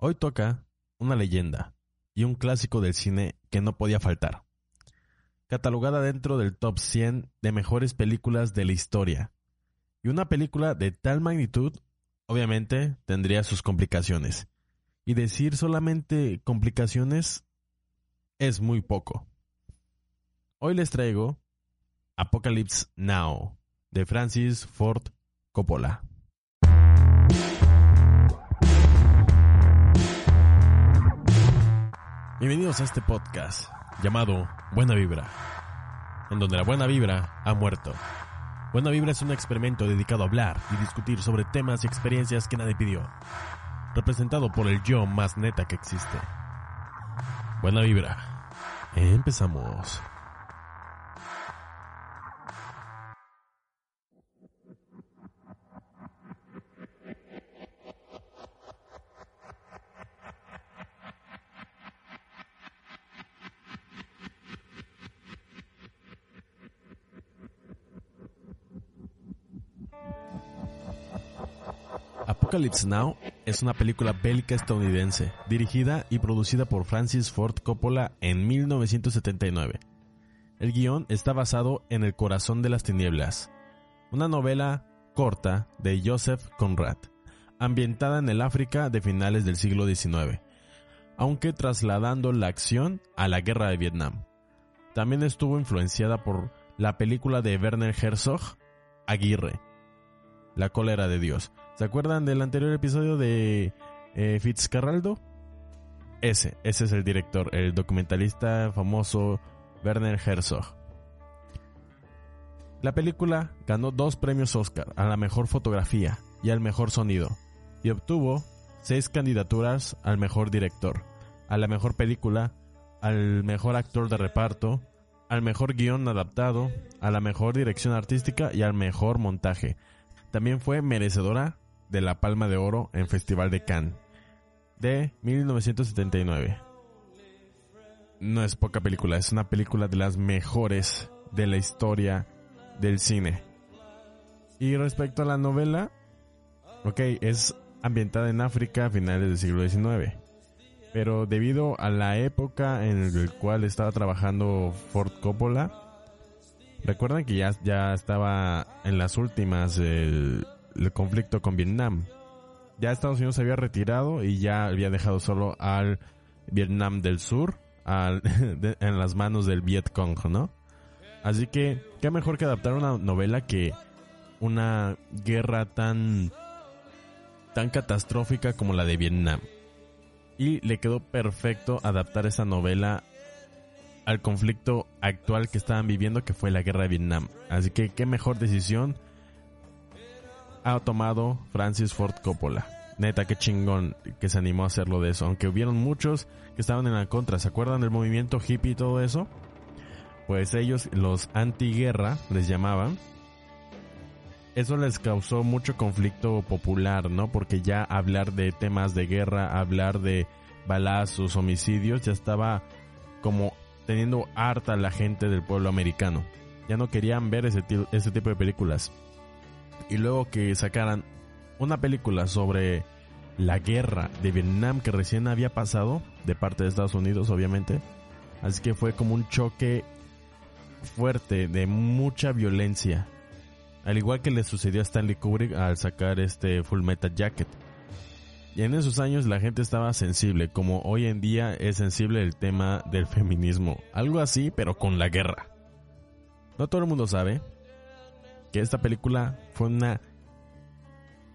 Hoy toca una leyenda y un clásico del cine que no podía faltar. Catalogada dentro del top 100 de mejores películas de la historia. Y una película de tal magnitud, obviamente, tendría sus complicaciones. Y decir solamente complicaciones es muy poco. Hoy les traigo Apocalypse Now de Francis Ford Coppola. Bienvenidos a este podcast llamado Buena Vibra, en donde la buena vibra ha muerto. Buena Vibra es un experimento dedicado a hablar y discutir sobre temas y experiencias que nadie pidió, representado por el yo más neta que existe. Buena Vibra. Empezamos. Apocalypse Now es una película bélica estadounidense, dirigida y producida por Francis Ford Coppola en 1979. El guion está basado en El corazón de las tinieblas, una novela corta de Joseph Conrad, ambientada en el África de finales del siglo XIX, aunque trasladando la acción a la guerra de Vietnam. También estuvo influenciada por la película de Werner Herzog, Aguirre, La cólera de Dios, ¿Se acuerdan del anterior episodio de eh, Fitzcarraldo? Ese, ese es el director, el documentalista famoso Werner Herzog. La película ganó dos premios Oscar a la mejor fotografía y al mejor sonido, y obtuvo seis candidaturas al mejor director, a la mejor película, al mejor actor de reparto, al mejor guion adaptado, a la mejor dirección artística y al mejor montaje. También fue merecedora de la Palma de Oro en Festival de Cannes de 1979. No es poca película, es una película de las mejores de la historia del cine. Y respecto a la novela, ok, es ambientada en África a finales del siglo XIX. Pero debido a la época en la cual estaba trabajando Ford Coppola, recuerdan que ya, ya estaba en las últimas el conflicto con Vietnam. Ya Estados Unidos se había retirado y ya había dejado solo al Vietnam del Sur al, en las manos del Viet Cong, ¿no? Así que, qué mejor que adaptar una novela que una guerra tan tan catastrófica como la de Vietnam. Y le quedó perfecto adaptar esa novela al conflicto actual que estaban viviendo, que fue la guerra de Vietnam. Así que qué mejor decisión ha tomado Francis Ford Coppola. Neta, qué chingón que se animó a hacerlo de eso. Aunque hubieron muchos que estaban en la contra. ¿Se acuerdan del movimiento hippie y todo eso? Pues ellos, los antiguerra, les llamaban. Eso les causó mucho conflicto popular, ¿no? Porque ya hablar de temas de guerra, hablar de balazos, homicidios, ya estaba como teniendo harta la gente del pueblo americano. Ya no querían ver ese, ese tipo de películas y luego que sacaran una película sobre la guerra de Vietnam que recién había pasado de parte de Estados Unidos, obviamente. Así que fue como un choque fuerte de mucha violencia. Al igual que le sucedió a Stanley Kubrick al sacar este Full Metal Jacket. Y en esos años la gente estaba sensible, como hoy en día es sensible el tema del feminismo. Algo así, pero con la guerra. No todo el mundo sabe, que esta película fue una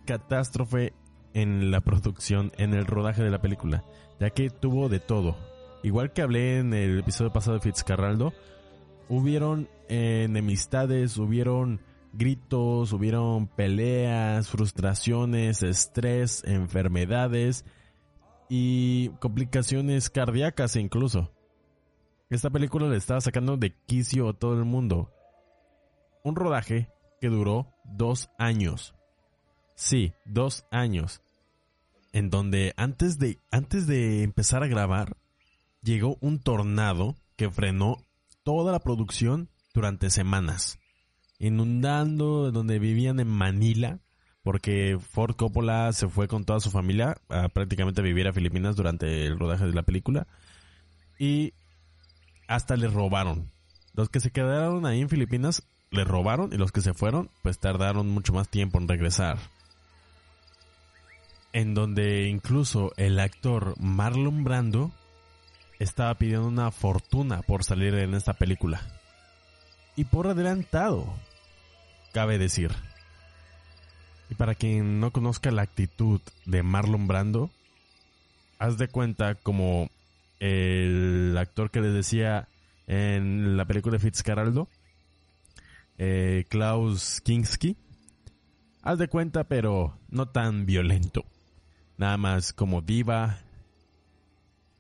catástrofe en la producción, en el rodaje de la película, ya que tuvo de todo. Igual que hablé en el episodio pasado de Fitzcarraldo, hubieron enemistades, hubieron gritos, hubieron peleas, frustraciones, estrés, enfermedades y complicaciones cardíacas incluso. Esta película le estaba sacando de quicio a todo el mundo. Un rodaje duró dos años. Sí, dos años. En donde antes de, antes de empezar a grabar, llegó un tornado que frenó toda la producción durante semanas. Inundando donde vivían en Manila, porque Ford Coppola se fue con toda su familia a prácticamente vivir a Filipinas durante el rodaje de la película. Y hasta le robaron. Los que se quedaron ahí en Filipinas le robaron y los que se fueron pues tardaron mucho más tiempo en regresar. En donde incluso el actor Marlon Brando estaba pidiendo una fortuna por salir en esta película. Y por adelantado, cabe decir. Y para quien no conozca la actitud de Marlon Brando, haz de cuenta como el actor que les decía en la película de Fitzcarraldo, eh, Klaus Kinski. Haz de cuenta, pero no tan violento. Nada más como diva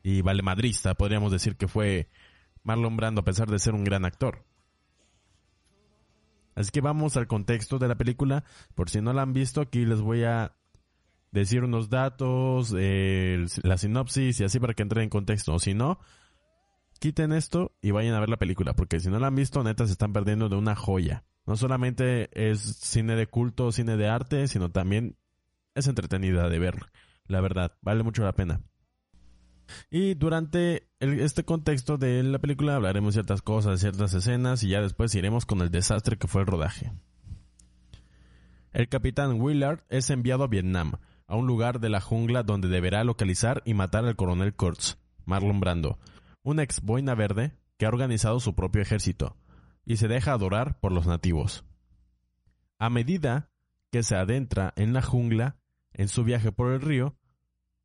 y valemadrista, podríamos decir que fue Marlon Brando a pesar de ser un gran actor. Así que vamos al contexto de la película. Por si no la han visto, aquí les voy a decir unos datos, eh, la sinopsis y así para que entren en contexto. O si no, quiten esto y vayan a ver la película, porque si no la han visto, neta se están perdiendo de una joya. No solamente es cine de culto, cine de arte, sino también es entretenida de ver. La verdad, vale mucho la pena. Y durante este contexto de la película hablaremos ciertas cosas, ciertas escenas y ya después iremos con el desastre que fue el rodaje. El capitán Willard es enviado a Vietnam, a un lugar de la jungla donde deberá localizar y matar al coronel Kurtz, Marlon Brando, un ex boina verde que ha organizado su propio ejército y se deja adorar por los nativos. A medida que se adentra en la jungla, en su viaje por el río,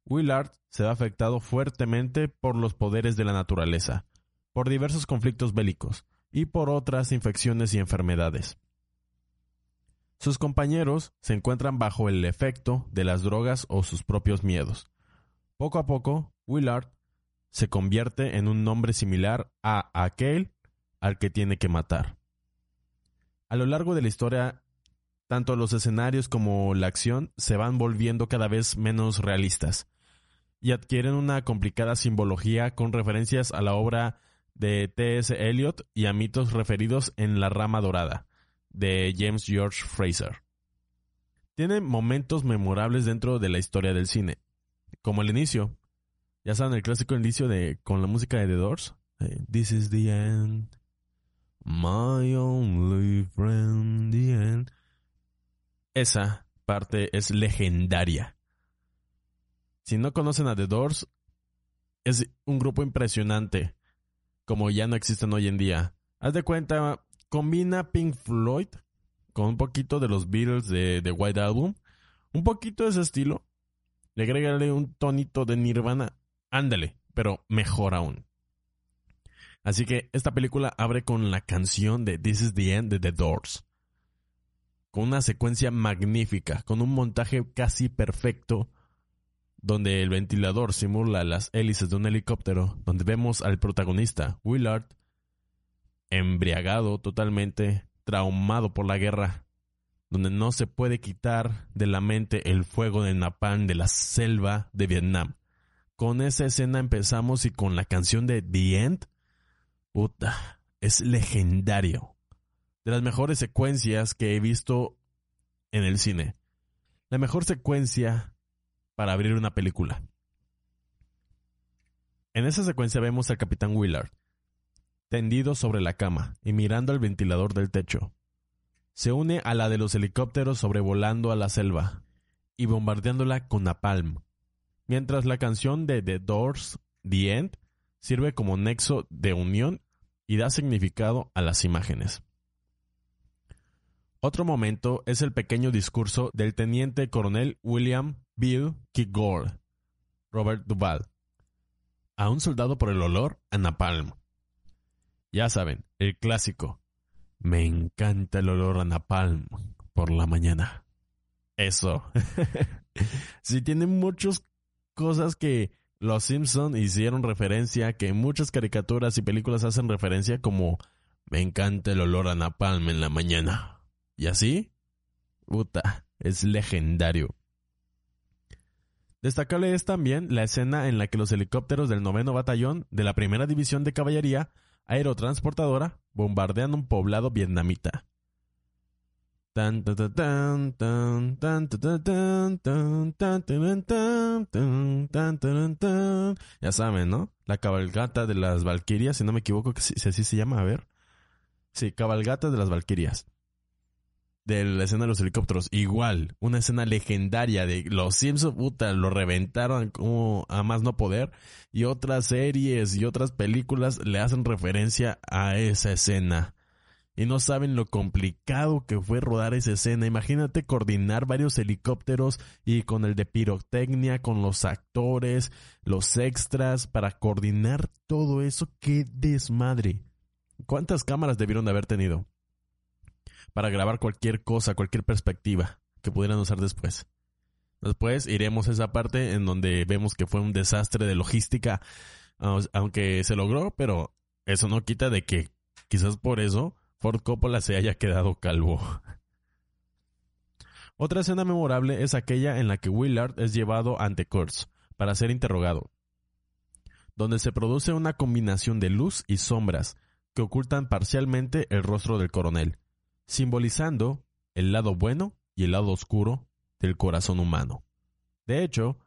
Willard se ha afectado fuertemente por los poderes de la naturaleza, por diversos conflictos bélicos y por otras infecciones y enfermedades. Sus compañeros se encuentran bajo el efecto de las drogas o sus propios miedos. Poco a poco, Willard se convierte en un nombre similar a aquel al que tiene que matar. A lo largo de la historia, tanto los escenarios como la acción se van volviendo cada vez menos realistas y adquieren una complicada simbología con referencias a la obra de T.S. Eliot y a mitos referidos en La Rama Dorada de James George Fraser. Tiene momentos memorables dentro de la historia del cine, como el inicio. Ya saben, el clásico inicio de con la música de The Doors. This is the end. My only friend, the end. Esa parte es legendaria. Si no conocen a The Doors, es un grupo impresionante, como ya no existen hoy en día. Haz de cuenta, combina Pink Floyd con un poquito de los Beatles de, The White Album, un poquito de ese estilo, le agrégale un tonito de Nirvana, ándale, pero mejor aún. Así que esta película abre con la canción de This is the End de The Doors. Con una secuencia magnífica, con un montaje casi perfecto, donde el ventilador simula las hélices de un helicóptero, donde vemos al protagonista, Willard, embriagado totalmente, traumado por la guerra, donde no se puede quitar de la mente el fuego del napalm de la selva de Vietnam. Con esa escena empezamos y con la canción de The End, puta, es legendario. De las mejores secuencias que he visto en el cine. La mejor secuencia para abrir una película. En esa secuencia vemos al capitán Willard, tendido sobre la cama y mirando al ventilador del techo. Se une a la de los helicópteros sobrevolando a la selva y bombardeándola con napalm, mientras la canción de The Doors, The End, sirve como nexo de unión y da significado a las imágenes. Otro momento es el pequeño discurso del teniente coronel William Bill Kilgore, Robert Duval, a un soldado por el olor a napalm. Ya saben, el clásico. Me encanta el olor a napalm por la mañana. Eso. sí tiene muchos cosas que los Simpson hicieron referencia, que muchas caricaturas y películas hacen referencia como me encanta el olor a napalm en la mañana. ¿Y así? Puta, es legendario. Destacable es también la escena en la que los helicópteros del noveno batallón de la primera división de caballería aerotransportadora bombardean un poblado vietnamita. Ya saben, ¿no? La cabalgata de las Valquirias, si no me equivoco, si así se llama, a ver. Sí, cabalgata de las Valquirias. De la escena de los helicópteros. Igual, una escena legendaria de los Simpsons, lo reventaron como a más no poder. Y otras series y otras películas le hacen referencia a esa escena y no saben lo complicado que fue rodar esa escena. Imagínate coordinar varios helicópteros y con el de pirotecnia, con los actores, los extras, para coordinar todo eso. ¡Qué desmadre! ¿Cuántas cámaras debieron de haber tenido? Para grabar cualquier cosa, cualquier perspectiva que pudieran usar después. Después iremos a esa parte en donde vemos que fue un desastre de logística, aunque se logró, pero eso no quita de que quizás por eso Ford Coppola se haya quedado calvo. Otra escena memorable es aquella en la que Willard es llevado ante Kurtz para ser interrogado, donde se produce una combinación de luz y sombras que ocultan parcialmente el rostro del coronel, simbolizando el lado bueno y el lado oscuro del corazón humano. De hecho,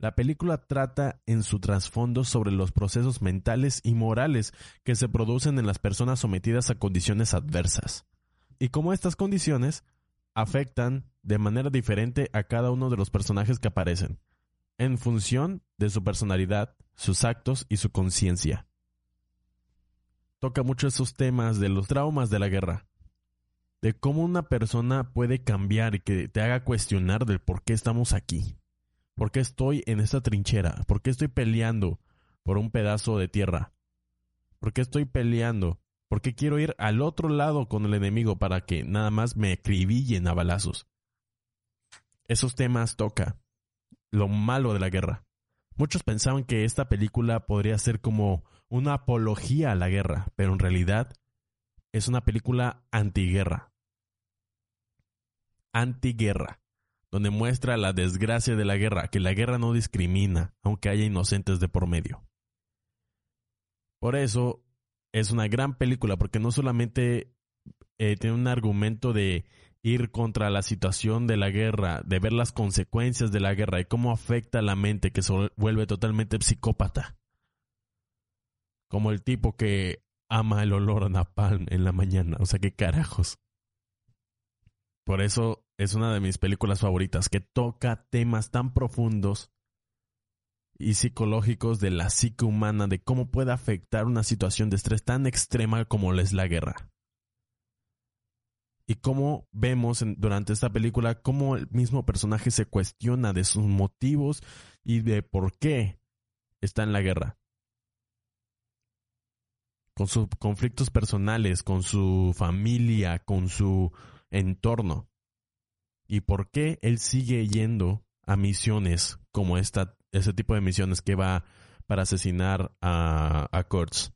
la película trata en su trasfondo sobre los procesos mentales y morales que se producen en las personas sometidas a condiciones adversas, y cómo estas condiciones afectan de manera diferente a cada uno de los personajes que aparecen, en función de su personalidad, sus actos y su conciencia. Toca mucho esos temas de los traumas de la guerra, de cómo una persona puede cambiar y que te haga cuestionar del por qué estamos aquí. ¿Por qué estoy en esta trinchera? ¿Por qué estoy peleando por un pedazo de tierra? ¿Por qué estoy peleando? ¿Por qué quiero ir al otro lado con el enemigo para que nada más me acribillen a balazos? Esos temas toca lo malo de la guerra. Muchos pensaban que esta película podría ser como una apología a la guerra, pero en realidad es una película antiguerra. Antiguerra donde muestra la desgracia de la guerra, que la guerra no discrimina, aunque haya inocentes de por medio. Por eso es una gran película, porque no solamente eh, tiene un argumento de ir contra la situación de la guerra, de ver las consecuencias de la guerra y cómo afecta a la mente que se vuelve totalmente psicópata. Como el tipo que ama el olor a napalm en la mañana, o sea, qué carajos. Por eso es una de mis películas favoritas, que toca temas tan profundos y psicológicos de la psique humana, de cómo puede afectar una situación de estrés tan extrema como es la guerra. Y cómo vemos durante esta película cómo el mismo personaje se cuestiona de sus motivos y de por qué está en la guerra. Con sus conflictos personales, con su familia, con su entorno y por qué él sigue yendo a misiones como esta, ese tipo de misiones que va para asesinar a, a Kurtz.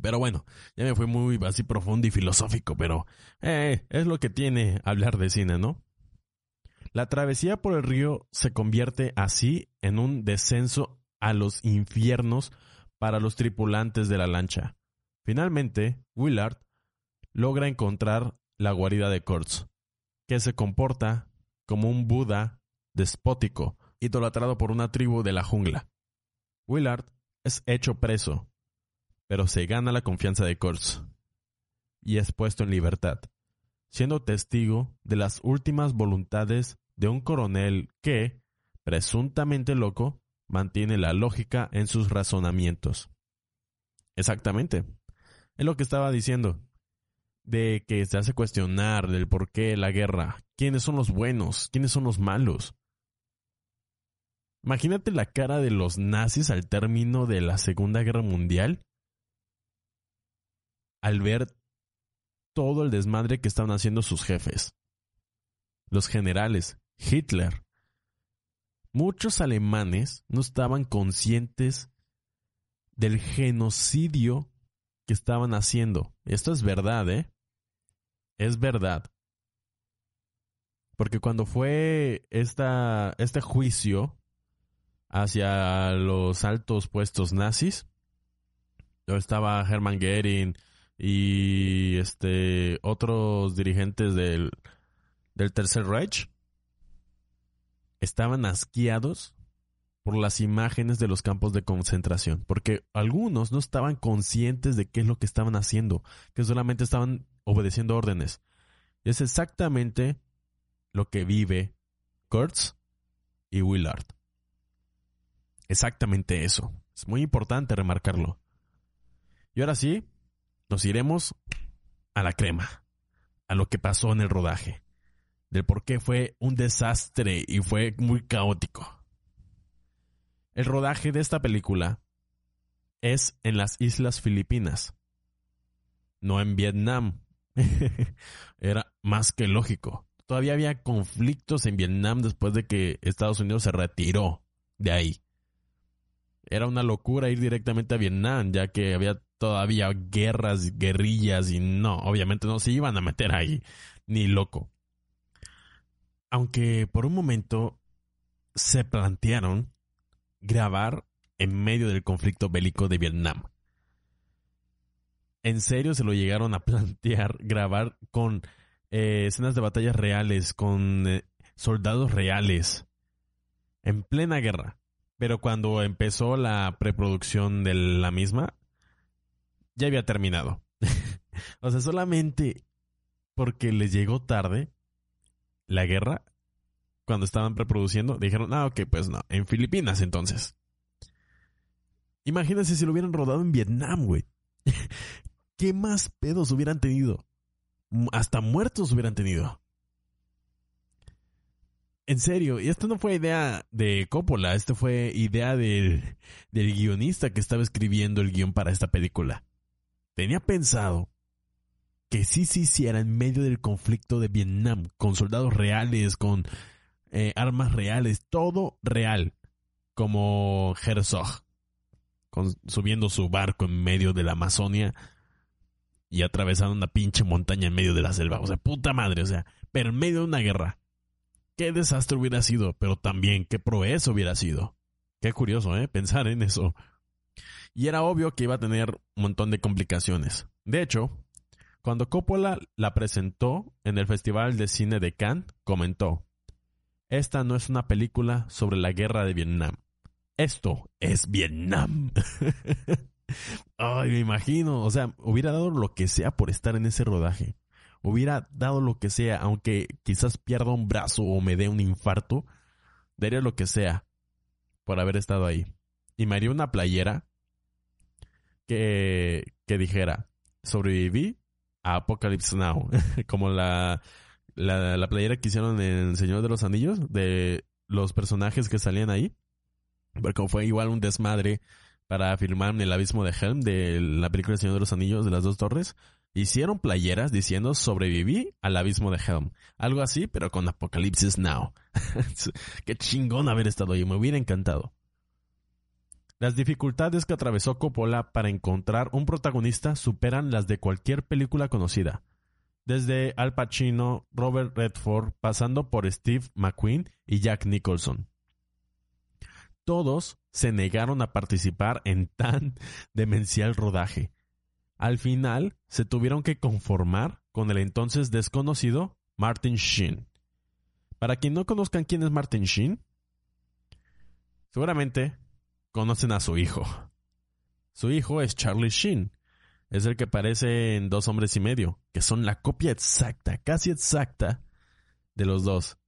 Pero bueno, ya me fui muy así profundo y filosófico, pero eh, es lo que tiene hablar de cine, ¿no? La travesía por el río se convierte así en un descenso a los infiernos para los tripulantes de la lancha. Finalmente, Willard logra encontrar la guarida de Kurtz, que se comporta como un Buda despótico, idolatrado por una tribu de la jungla. Willard es hecho preso, pero se gana la confianza de Kurtz y es puesto en libertad, siendo testigo de las últimas voluntades de un coronel que, presuntamente loco, mantiene la lógica en sus razonamientos. Exactamente. Es lo que estaba diciendo de que se hace cuestionar del por qué la guerra, quiénes son los buenos, quiénes son los malos. Imagínate la cara de los nazis al término de la Segunda Guerra Mundial al ver todo el desmadre que estaban haciendo sus jefes. Los generales, Hitler, muchos alemanes no estaban conscientes del genocidio que estaban haciendo. Esto es verdad, ¿eh? Es verdad. Porque cuando fue esta, este juicio hacia los altos puestos nazis, estaba Hermann Goering y este otros dirigentes del, del Tercer Reich, estaban asqueados por las imágenes de los campos de concentración, porque algunos no estaban conscientes de qué es lo que estaban haciendo, que solamente estaban obedeciendo órdenes. Es exactamente lo que vive Kurtz y Willard. Exactamente eso. Es muy importante remarcarlo. Y ahora sí, nos iremos a la crema, a lo que pasó en el rodaje, del por qué fue un desastre y fue muy caótico. El rodaje de esta película es en las Islas Filipinas, no en Vietnam. Era más que lógico. Todavía había conflictos en Vietnam después de que Estados Unidos se retiró de ahí. Era una locura ir directamente a Vietnam, ya que había todavía guerras, guerrillas y no, obviamente no se iban a meter ahí, ni loco. Aunque por un momento se plantearon grabar en medio del conflicto bélico de Vietnam. En serio se lo llegaron a plantear grabar con eh, escenas de batallas reales, con eh, soldados reales, en plena guerra. Pero cuando empezó la preproducción de la misma, ya había terminado. o sea, solamente porque les llegó tarde la guerra, cuando estaban preproduciendo, dijeron, ah, ok, pues no, en Filipinas entonces. Imagínense si lo hubieran rodado en Vietnam, güey. ¿Qué más pedos hubieran tenido? Hasta muertos hubieran tenido. En serio, y esto no fue idea de Coppola, esto fue idea del, del guionista que estaba escribiendo el guion para esta película tenía pensado que sí se hiciera en medio del conflicto de Vietnam, con soldados reales, con eh, armas reales, todo real, como Herzog, subiendo su barco en medio de la Amazonia y atravesando una pinche montaña en medio de la selva. O sea, puta madre, o sea, pero en medio de una guerra. Qué desastre hubiera sido, pero también qué proeza hubiera sido. Qué curioso, ¿eh? Pensar en eso y era obvio que iba a tener un montón de complicaciones. De hecho, cuando Coppola la presentó en el Festival de Cine de Cannes, comentó, Esta no es una película sobre la guerra de Vietnam. Esto es Vietnam. Ay, me imagino. O sea, hubiera dado lo que sea por estar en ese rodaje. Hubiera dado lo que sea, aunque quizás pierda un brazo o me dé un infarto. Daría lo que sea por haber estado ahí. Y me haría una playera que, que dijera, sobreviví a Apocalypse Now, como la, la, la, playera que hicieron en El Señor de los Anillos, de los personajes que salían ahí, porque fue igual un desmadre para filmar El Abismo de Helm, de la película El Señor de los Anillos de las dos torres, hicieron playeras diciendo sobreviví al Abismo de Helm. Algo así, pero con Apocalipsis Now. Qué chingón haber estado ahí, me hubiera encantado. Las dificultades que atravesó Coppola para encontrar un protagonista superan las de cualquier película conocida. Desde Al Pacino, Robert Redford, pasando por Steve McQueen y Jack Nicholson. Todos se negaron a participar en tan demencial rodaje. Al final, se tuvieron que conformar con el entonces desconocido Martin Sheen. Para quien no conozcan quién es Martin Sheen, seguramente conocen a su hijo. Su hijo es Charlie Sheen. Es el que aparece en Dos Hombres y Medio, que son la copia exacta, casi exacta, de los dos.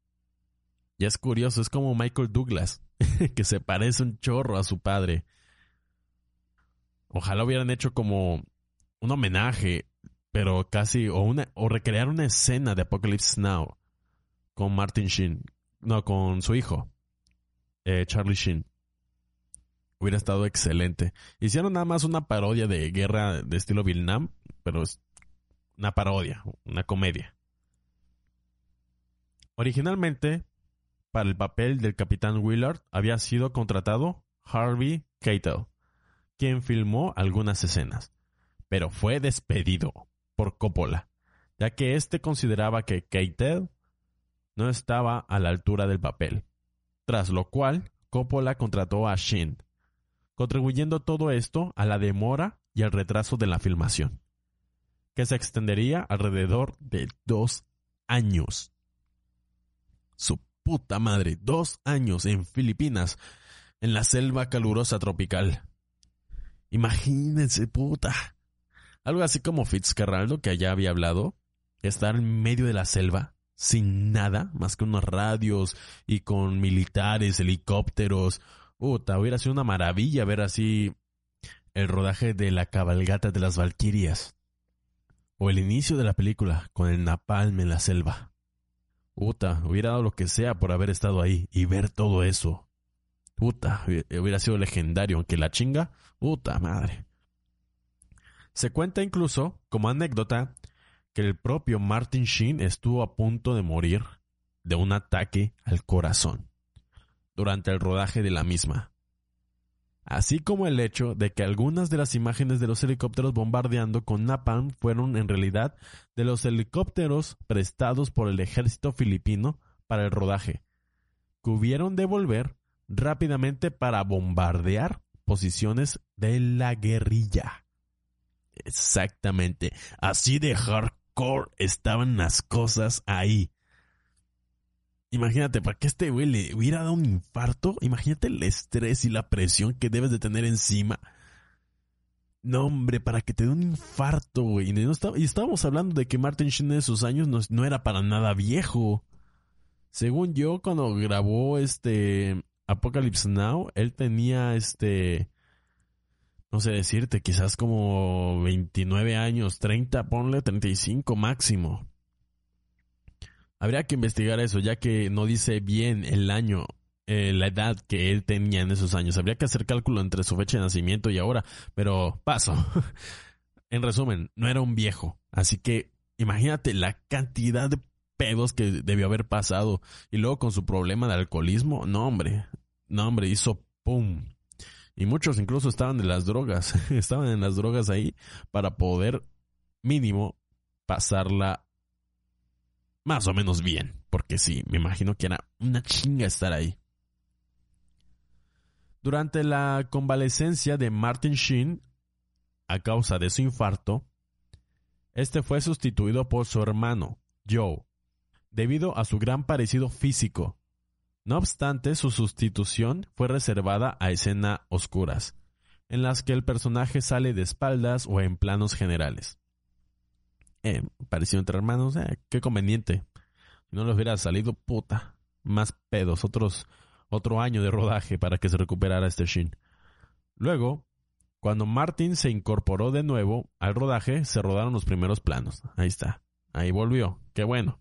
Y es curioso, es como Michael Douglas, que se parece un chorro a su padre. Ojalá hubieran hecho como un homenaje, pero casi, o, una, o recrear una escena de Apocalypse Now con Martin Sheen, no, con su hijo, eh, Charlie Sheen. Hubiera estado excelente. Hicieron nada más una parodia de guerra de estilo Vietnam, pero es una parodia, una comedia. Originalmente, para el papel del capitán Willard había sido contratado Harvey Keitel, quien filmó algunas escenas, pero fue despedido por Coppola, ya que éste consideraba que Keitel no estaba a la altura del papel, tras lo cual Coppola contrató a Shin, contribuyendo todo esto a la demora y al retraso de la filmación, que se extendería alrededor de dos años. Puta madre, dos años en Filipinas, en la selva calurosa tropical. Imagínense, puta. Algo así como Fitzcarraldo, que allá había hablado, estar en medio de la selva, sin nada, más que unos radios y con militares, helicópteros. Puta, hubiera sido una maravilla ver así el rodaje de la cabalgata de las Valquirias. O el inicio de la película con el napalm en la selva. Puta, hubiera dado lo que sea por haber estado ahí y ver todo eso. Puta, hubiera sido legendario, aunque la chinga, puta madre. Se cuenta incluso, como anécdota, que el propio Martin Sheen estuvo a punto de morir de un ataque al corazón durante el rodaje de la misma así como el hecho de que algunas de las imágenes de los helicópteros bombardeando con napalm fueron en realidad de los helicópteros prestados por el ejército filipino para el rodaje, que hubieron de volver rápidamente para bombardear posiciones de la guerrilla. Exactamente, así de hardcore estaban las cosas ahí. Imagínate, para que este güey le hubiera dado un infarto, imagínate el estrés y la presión que debes de tener encima. No, hombre, para que te dé un infarto, güey. Y, estábamos hablando de que Martin Sheen en sus años no, no, era para nada viejo. Según yo, cuando grabó este Apocalypse Now, él tenía este. No sé decirte, quizás como 29 años, 30, ponle 35 máximo. Habría que investigar eso, ya que no dice bien el año, eh, la edad que él tenía en esos años. Habría que hacer cálculo entre su fecha de nacimiento y ahora, pero paso. en resumen, no era un viejo. Así que imagínate la cantidad de pedos que debió haber pasado. Y luego con su problema de alcoholismo, no hombre, no hombre, hizo pum. Y muchos incluso estaban en las drogas, estaban en las drogas ahí para poder mínimo pasarla más o menos bien, porque sí, me imagino que era una chinga estar ahí. Durante la convalecencia de Martin Sheen, a causa de su infarto, este fue sustituido por su hermano, Joe, debido a su gran parecido físico. No obstante, su sustitución fue reservada a escenas oscuras, en las que el personaje sale de espaldas o en planos generales. Eh, parecido entre hermanos, eh, qué conveniente. No les hubiera salido puta, más pedos, otro año de rodaje para que se recuperara este Shin. Luego, cuando Martin se incorporó de nuevo al rodaje, se rodaron los primeros planos. Ahí está. Ahí volvió. Qué bueno.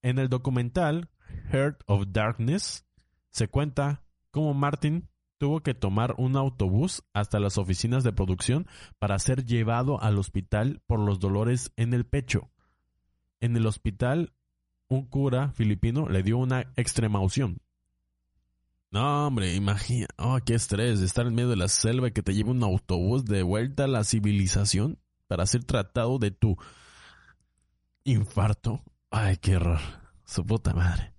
En el documental Heart of Darkness se cuenta cómo Martin tuvo que tomar un autobús hasta las oficinas de producción para ser llevado al hospital por los dolores en el pecho. En el hospital, un cura filipino le dio una extremaución. No, hombre, imagina, oh, qué estrés, estar en medio de la selva y que te lleve un autobús de vuelta a la civilización para ser tratado de tu infarto. Ay, qué error, su puta madre.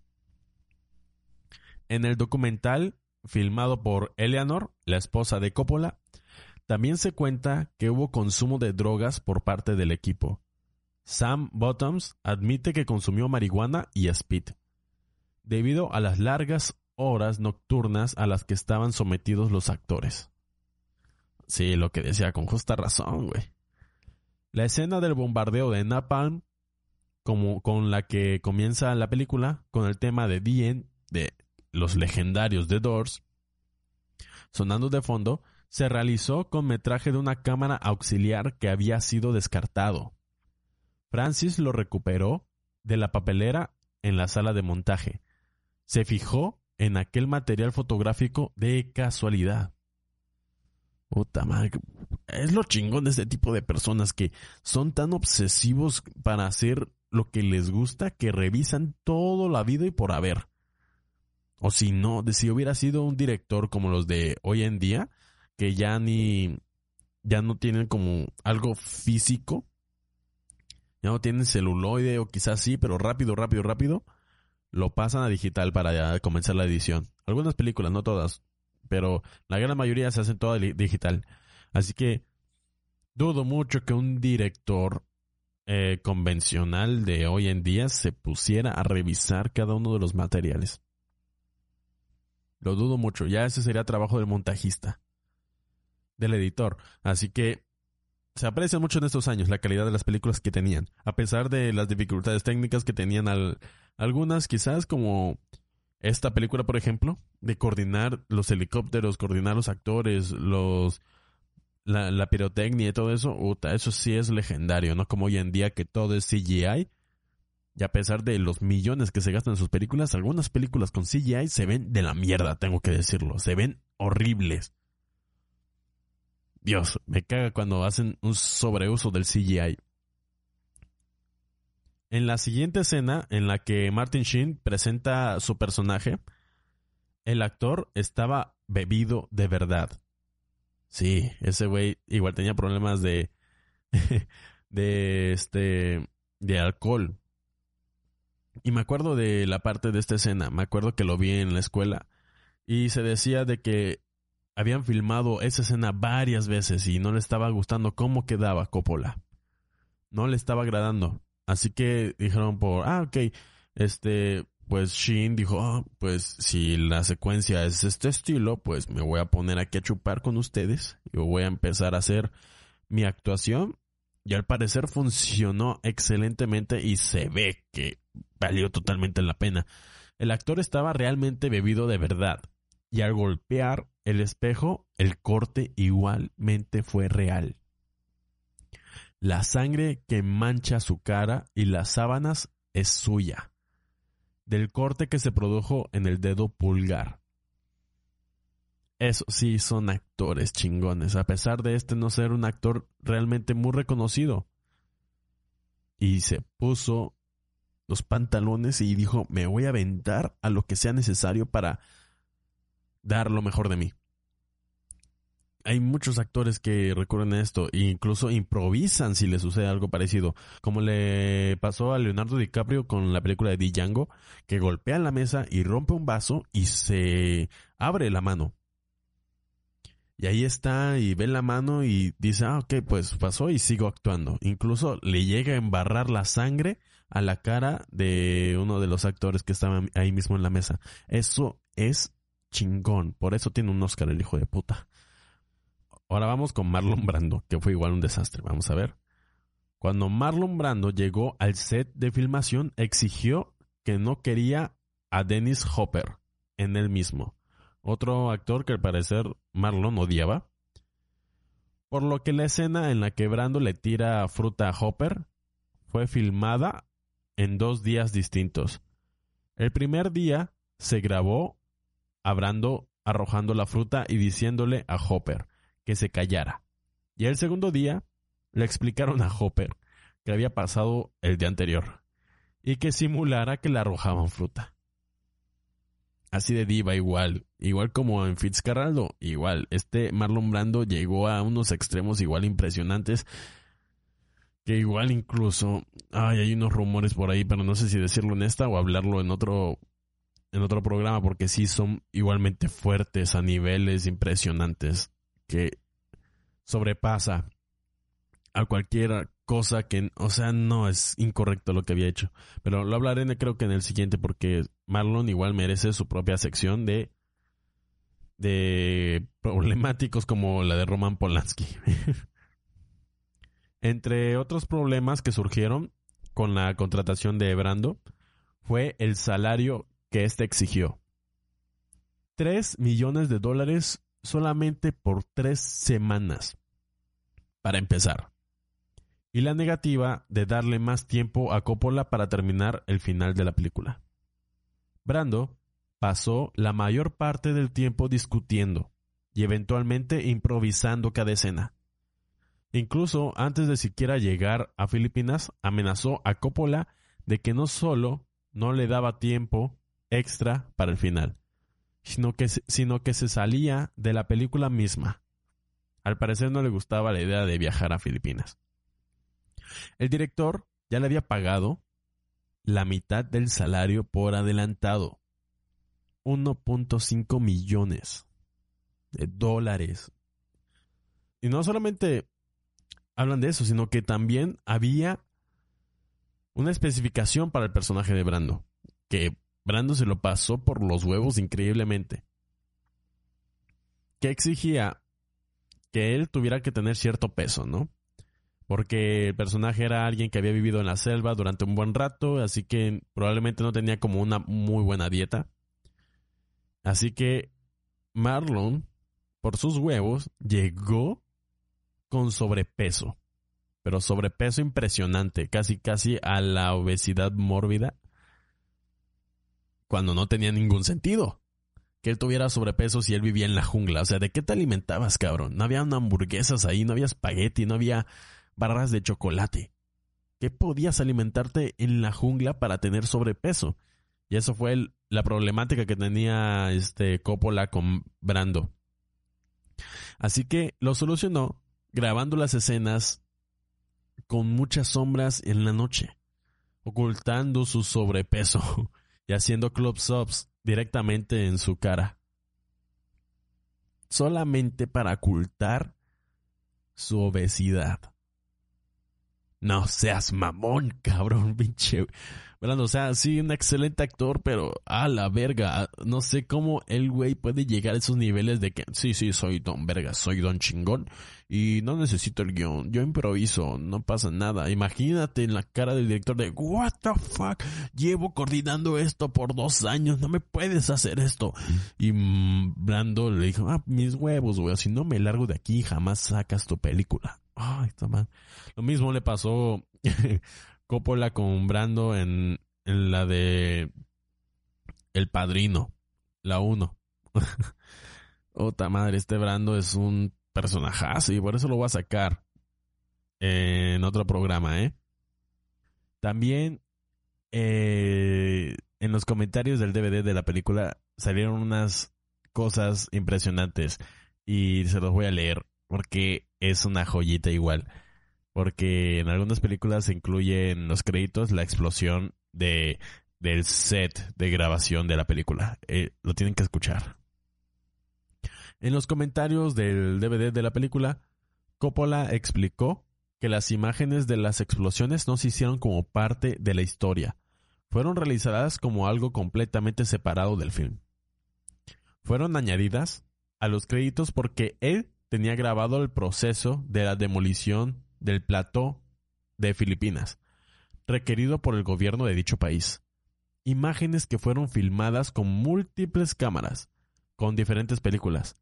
En el documental filmado por Eleanor, la esposa de Coppola, también se cuenta que hubo consumo de drogas por parte del equipo. Sam Bottoms admite que consumió marihuana y speed, debido a las largas horas nocturnas a las que estaban sometidos los actores. Sí, lo que decía con justa razón, güey. La escena del bombardeo de Napalm, como con la que comienza la película, con el tema de Dien de los legendarios The Doors, sonando de fondo, se realizó con metraje de una cámara auxiliar que había sido descartado. Francis lo recuperó de la papelera en la sala de montaje. Se fijó en aquel material fotográfico de casualidad. Puta madre. Es lo chingón de este tipo de personas que son tan obsesivos para hacer lo que les gusta que revisan todo la vida y por haber. O si no, de si hubiera sido un director como los de hoy en día, que ya ni, ya no tienen como algo físico, ya no tienen celuloide o quizás sí, pero rápido, rápido, rápido, lo pasan a digital para comenzar la edición. Algunas películas, no todas, pero la gran mayoría se hacen toda digital. Así que dudo mucho que un director eh, convencional de hoy en día se pusiera a revisar cada uno de los materiales. Lo dudo mucho. Ya ese sería trabajo del montajista, del editor. Así que se aprecia mucho en estos años la calidad de las películas que tenían, a pesar de las dificultades técnicas que tenían algunas, quizás como esta película, por ejemplo, de coordinar los helicópteros, coordinar los actores, los la, pirotecnia y todo eso, eso sí es legendario, ¿no? Como hoy en día que todo es CGI. Y a pesar de los millones que se gastan en sus películas, algunas películas con CGI se ven de la mierda, tengo que decirlo. Se ven horribles. Dios, me caga cuando hacen un sobreuso del CGI. En la siguiente escena, en la que Martin Sheen presenta su personaje, el actor estaba bebido de verdad. Sí, ese güey igual tenía problemas de. de este. de alcohol. Y me acuerdo de la parte de esta escena. Me acuerdo que lo vi en la escuela. Y se decía de que habían filmado esa escena varias veces y no le estaba gustando cómo quedaba Coppola. No le estaba agradando. Así que dijeron por, ah, ok, este, pues Sheen dijo, oh, pues si la secuencia es este estilo, pues me voy a poner aquí a chupar con ustedes. Yo voy a empezar a hacer mi actuación. Y al parecer funcionó excelentemente y se ve que valió totalmente la pena. El actor estaba realmente bebido de verdad. Y al golpear el espejo, el corte igualmente fue real. La sangre que mancha su cara y las sábanas es suya del corte que se produjo en el dedo pulgar. Eso sí, son actores chingones, a pesar de este no ser un actor realmente muy reconocido. Y se puso los pantalones y dijo, me voy a aventar a lo que sea necesario para dar lo mejor de mí hay muchos actores que recurren a esto e incluso improvisan si les sucede algo parecido, como le pasó a Leonardo DiCaprio con la película de Django, que golpea en la mesa y rompe un vaso y se abre la mano. Y ahí está y ve la mano y dice, ah, ok, pues pasó y sigo actuando. Incluso le llega a embarrar la sangre a la cara de uno de los actores que estaban ahí mismo en la mesa. Eso es chingón. Por eso tiene un Oscar el hijo de puta. Ahora vamos con Marlon Brando, que fue igual un desastre. Vamos a ver. Cuando Marlon Brando llegó al set de filmación, exigió que no quería a Dennis Hopper en él mismo, otro actor que al parecer Marlon odiaba. Por lo que la escena en la que Brando le tira fruta a Hopper fue filmada en dos días distintos. El primer día se grabó a Brando arrojando la fruta y diciéndole a Hopper, que se callara. Y el segundo día le explicaron a Hopper que había pasado el día anterior y que simulara que le arrojaban fruta. Así de diva igual, igual como en Fitzcarraldo, igual. Este Marlon Brando llegó a unos extremos igual impresionantes que igual incluso, ay, hay unos rumores por ahí, pero no sé si decirlo en esta o hablarlo en otro en otro programa porque sí son igualmente fuertes a niveles impresionantes que sobrepasa a cualquier cosa que, o sea, no es incorrecto lo que había hecho. Pero lo hablaré creo que en el siguiente porque Marlon igual merece su propia sección de de problemáticos como la de Roman Polanski. Entre otros problemas que surgieron con la contratación de Brando fue el salario que éste exigió. Tres millones de dólares solamente por tres semanas, para empezar. Y la negativa de darle más tiempo a Coppola para terminar el final de la película. Brando pasó la mayor parte del tiempo discutiendo y eventualmente improvisando cada escena. Incluso antes de siquiera llegar a Filipinas, amenazó a Coppola de que no solo no le daba tiempo extra para el final, sino que, sino que se salía de la película misma. Al parecer no le gustaba la idea de viajar a Filipinas. El director ya le había pagado la mitad del salario por adelantado. 1.5 millones de dólares. Y no solamente hablan de eso, sino que también había una especificación para el personaje de Brando, que Brando se lo pasó por los huevos increíblemente. Que exigía que él tuviera que tener cierto peso, ¿no? Porque el personaje era alguien que había vivido en la selva durante un buen rato, así que probablemente no tenía como una muy buena dieta. Así que Marlon, por sus huevos, llegó con sobrepeso. Pero sobrepeso impresionante, casi casi a la obesidad mórbida cuando no tenía ningún sentido. Que él tuviera sobrepeso si él vivía en la jungla. O sea, ¿de qué te alimentabas, cabrón? No había hamburguesas ahí, no había espagueti, no había barras de chocolate. ¿Qué podías alimentarte en la jungla para tener sobrepeso? Y eso fue la problemática que tenía este Coppola con Brando. Así que lo solucionó grabando las escenas con muchas sombras en la noche, ocultando su sobrepeso. y haciendo close-ups directamente en su cara. Solamente para ocultar su obesidad. No seas mamón, cabrón, pinche o sea, sí, un excelente actor, pero a la verga, no sé cómo el güey puede llegar a esos niveles de que, sí, sí, soy don verga, soy don chingón y no necesito el guion, yo improviso, no pasa nada. Imagínate en la cara del director de, what the fuck, llevo coordinando esto por dos años, no me puedes hacer esto. Y mm, Brando le dijo, ah, mis huevos, güey, si no me largo de aquí, jamás sacas tu película. Ay, está mal. Lo mismo le pasó Coppola con Brando en, la de El Padrino, la 1. Ota madre, este Brando es un personajazo y por eso lo voy a sacar en otro programa, ¿eh? También eh, en los comentarios del DVD de la película salieron unas cosas impresionantes y se los voy a leer porque es una joyita igual porque en algunas películas se incluye en los créditos la explosión de del set de grabación de la película. Eh, lo tienen que escuchar. En los comentarios del DVD de la película, Coppola explicó que las imágenes de las explosiones no se hicieron como parte de la historia, fueron realizadas como algo completamente separado del film. Fueron añadidas a los créditos porque él tenía grabado el proceso de la demolición del plató de Filipinas, requerido por el gobierno de dicho país. Imágenes que fueron filmadas con múltiples cámaras, con diferentes películas,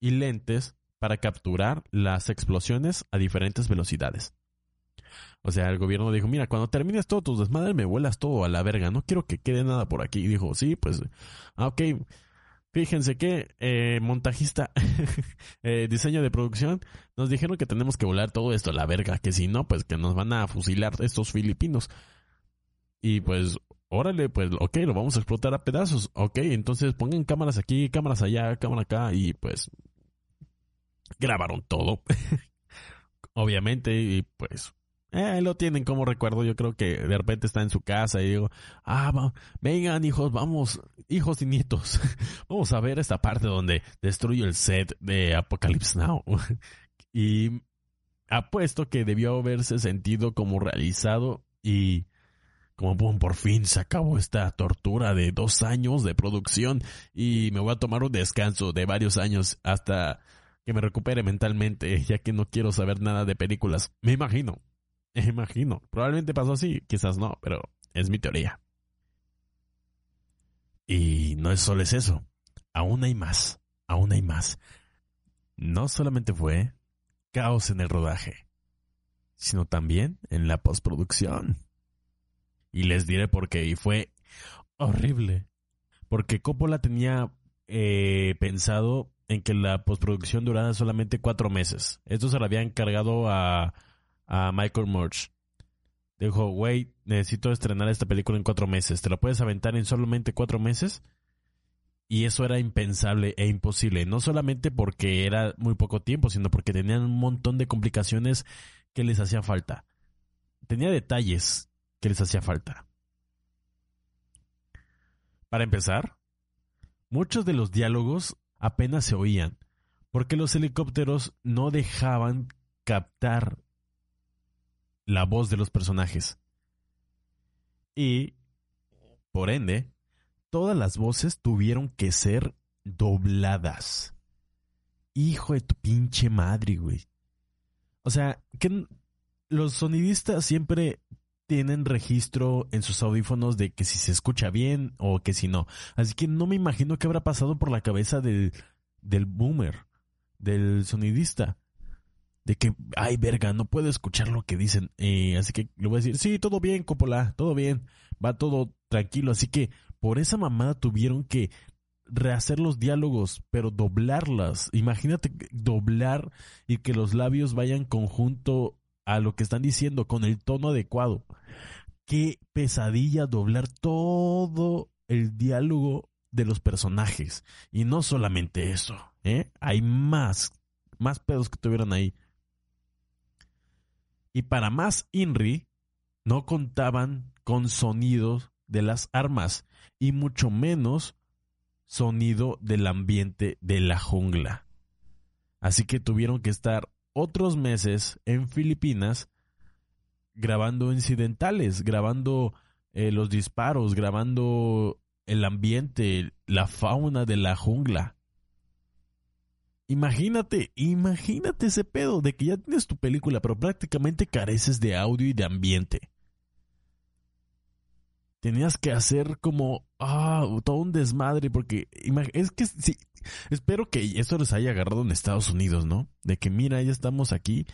y lentes para capturar las explosiones a diferentes velocidades. O sea, el gobierno dijo, mira, cuando termines todo tus desmadres me vuelas todo a la verga, no quiero que quede nada por aquí. Y dijo, sí, pues, ah, ok, Fíjense que eh, montajista, eh, diseño de producción, nos dijeron que tenemos que volar todo esto a la verga, que si no, pues que nos van a fusilar estos filipinos. Y pues, órale, pues, ok, lo vamos a explotar a pedazos. Ok, entonces pongan cámaras aquí, cámaras allá, cámara acá, y pues grabaron todo. Obviamente, y pues eh, lo tienen como recuerdo. Yo creo que de repente está en su casa y digo, ah, vengan hijos, vamos, hijos y nietos, vamos a ver esta parte donde destruyo el set de Apocalypse Now. y apuesto que debió haberse sentido como realizado y como boom, por fin se acabó esta tortura de dos años de producción y me voy a tomar un descanso de varios años hasta que me recupere mentalmente, ya que no quiero saber nada de películas. Me imagino. Imagino. Probablemente pasó así, quizás no, pero es mi teoría. Y no es solo es eso. Aún hay más. Aún hay más. No solamente fue caos en el rodaje, sino también en la postproducción. Y les diré por qué. Y fue horrible. Porque Coppola tenía eh, pensado en que la postproducción durara solamente cuatro meses. Esto se lo había encargado a a Michael Murch. Dijo, güey, necesito estrenar esta película en cuatro meses. ¿Te la puedes aventar en solamente cuatro meses? Y eso era impensable e imposible, no solamente porque era muy poco tiempo, sino porque tenían un montón de complicaciones que les hacía falta. Tenía detalles que les hacía falta. Para empezar, muchos de los diálogos apenas se oían, porque los helicópteros no dejaban captar la voz de los personajes. Y, por ende, todas las voces tuvieron que ser dobladas. Hijo de tu pinche madre, güey. O sea, que los sonidistas siempre tienen registro en sus audífonos de que si se escucha bien o que si no. Así que no me imagino qué habrá pasado por la cabeza del, del boomer, del sonidista. De que, ay, verga, no puedo escuchar lo que dicen. Eh, así que le voy a decir, sí, todo bien, Coppola, todo bien. Va todo tranquilo. Así que por esa mamada tuvieron que rehacer los diálogos, pero doblarlas. Imagínate doblar y que los labios vayan conjunto a lo que están diciendo con el tono adecuado. Qué pesadilla doblar todo el diálogo de los personajes. Y no solamente eso, ¿eh? Hay más, más pedos que tuvieron ahí. Y para más INRI, no contaban con sonidos de las armas y mucho menos sonido del ambiente de la jungla. Así que tuvieron que estar otros meses en Filipinas grabando incidentales, grabando eh, los disparos, grabando el ambiente, la fauna de la jungla. Imagínate, imagínate ese pedo de que ya tienes tu película, pero prácticamente careces de audio y de ambiente tenías que hacer como ah, todo un desmadre porque es que sí, espero que esto les haya agarrado en Estados Unidos, ¿no? De que mira, ya estamos aquí,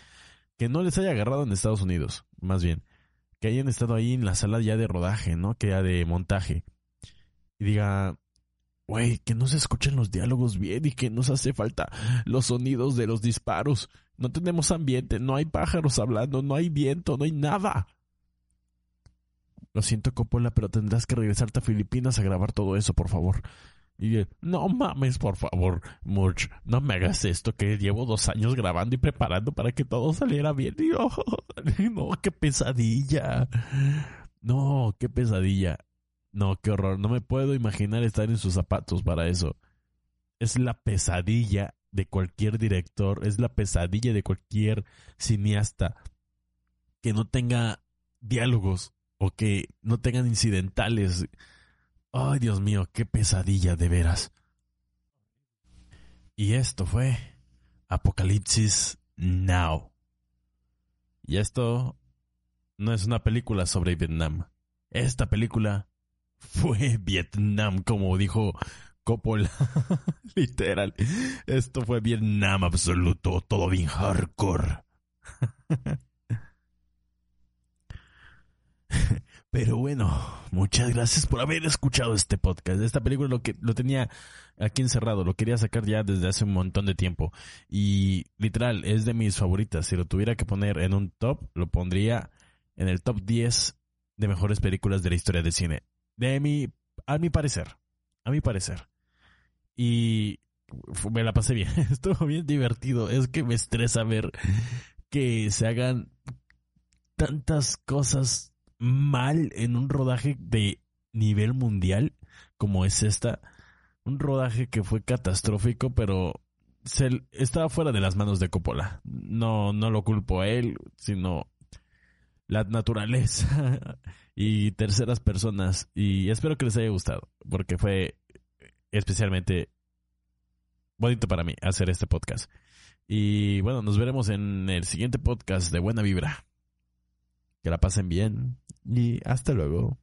que no les haya agarrado en Estados Unidos, más bien, que hayan estado ahí en la sala ya de rodaje, ¿no? Que ya de montaje. Y diga, güey, que no se escuchen los diálogos bien y que nos hace falta los sonidos de los disparos. No tenemos ambiente, no hay pájaros hablando, no hay viento, no hay nada. Lo siento, Coppola, pero tendrás que regresarte a Filipinas a grabar todo eso, por favor. Y no mames, por favor, Murch, no me hagas esto que llevo dos años grabando y preparando para que todo saliera bien. no, qué pesadilla. No, qué pesadilla. No, qué horror. No me puedo imaginar estar en sus zapatos para eso. Es la pesadilla de cualquier director, es la pesadilla de cualquier cineasta que no tenga diálogos o que no tengan incidentales. Ay, Dios mío, qué pesadilla de veras. Y esto fue Apocalipsis Now. Y esto no es una película sobre Vietnam. Esta película fue Vietnam, como dijo Coppola. Literal. Esto fue Vietnam absoluto, todo bien hardcore. Pero bueno, muchas gracias por haber escuchado este podcast. Esta película lo que lo tenía aquí encerrado, lo quería sacar ya desde hace un montón de tiempo y literal es de mis favoritas. Si lo tuviera que poner en un top, lo pondría en el top 10 de mejores películas de la historia del cine. De mi a mi parecer, a mi parecer. Y me la pasé bien, estuvo bien divertido. Es que me estresa ver que se hagan tantas cosas mal en un rodaje de nivel mundial como es esta. Un rodaje que fue catastrófico, pero se, estaba fuera de las manos de Coppola. No, no lo culpo a él, sino la naturaleza y terceras personas. Y espero que les haya gustado, porque fue especialmente bonito para mí hacer este podcast. Y bueno, nos veremos en el siguiente podcast de Buena Vibra. Que la pasen bien y hasta luego.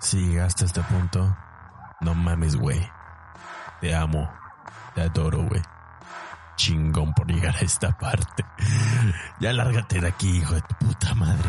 Si hasta este punto, no mames, güey. Te amo. Te adoro, güey. Chingón por llegar a esta parte. Ya lárgate de aquí, hijo de tu puta madre.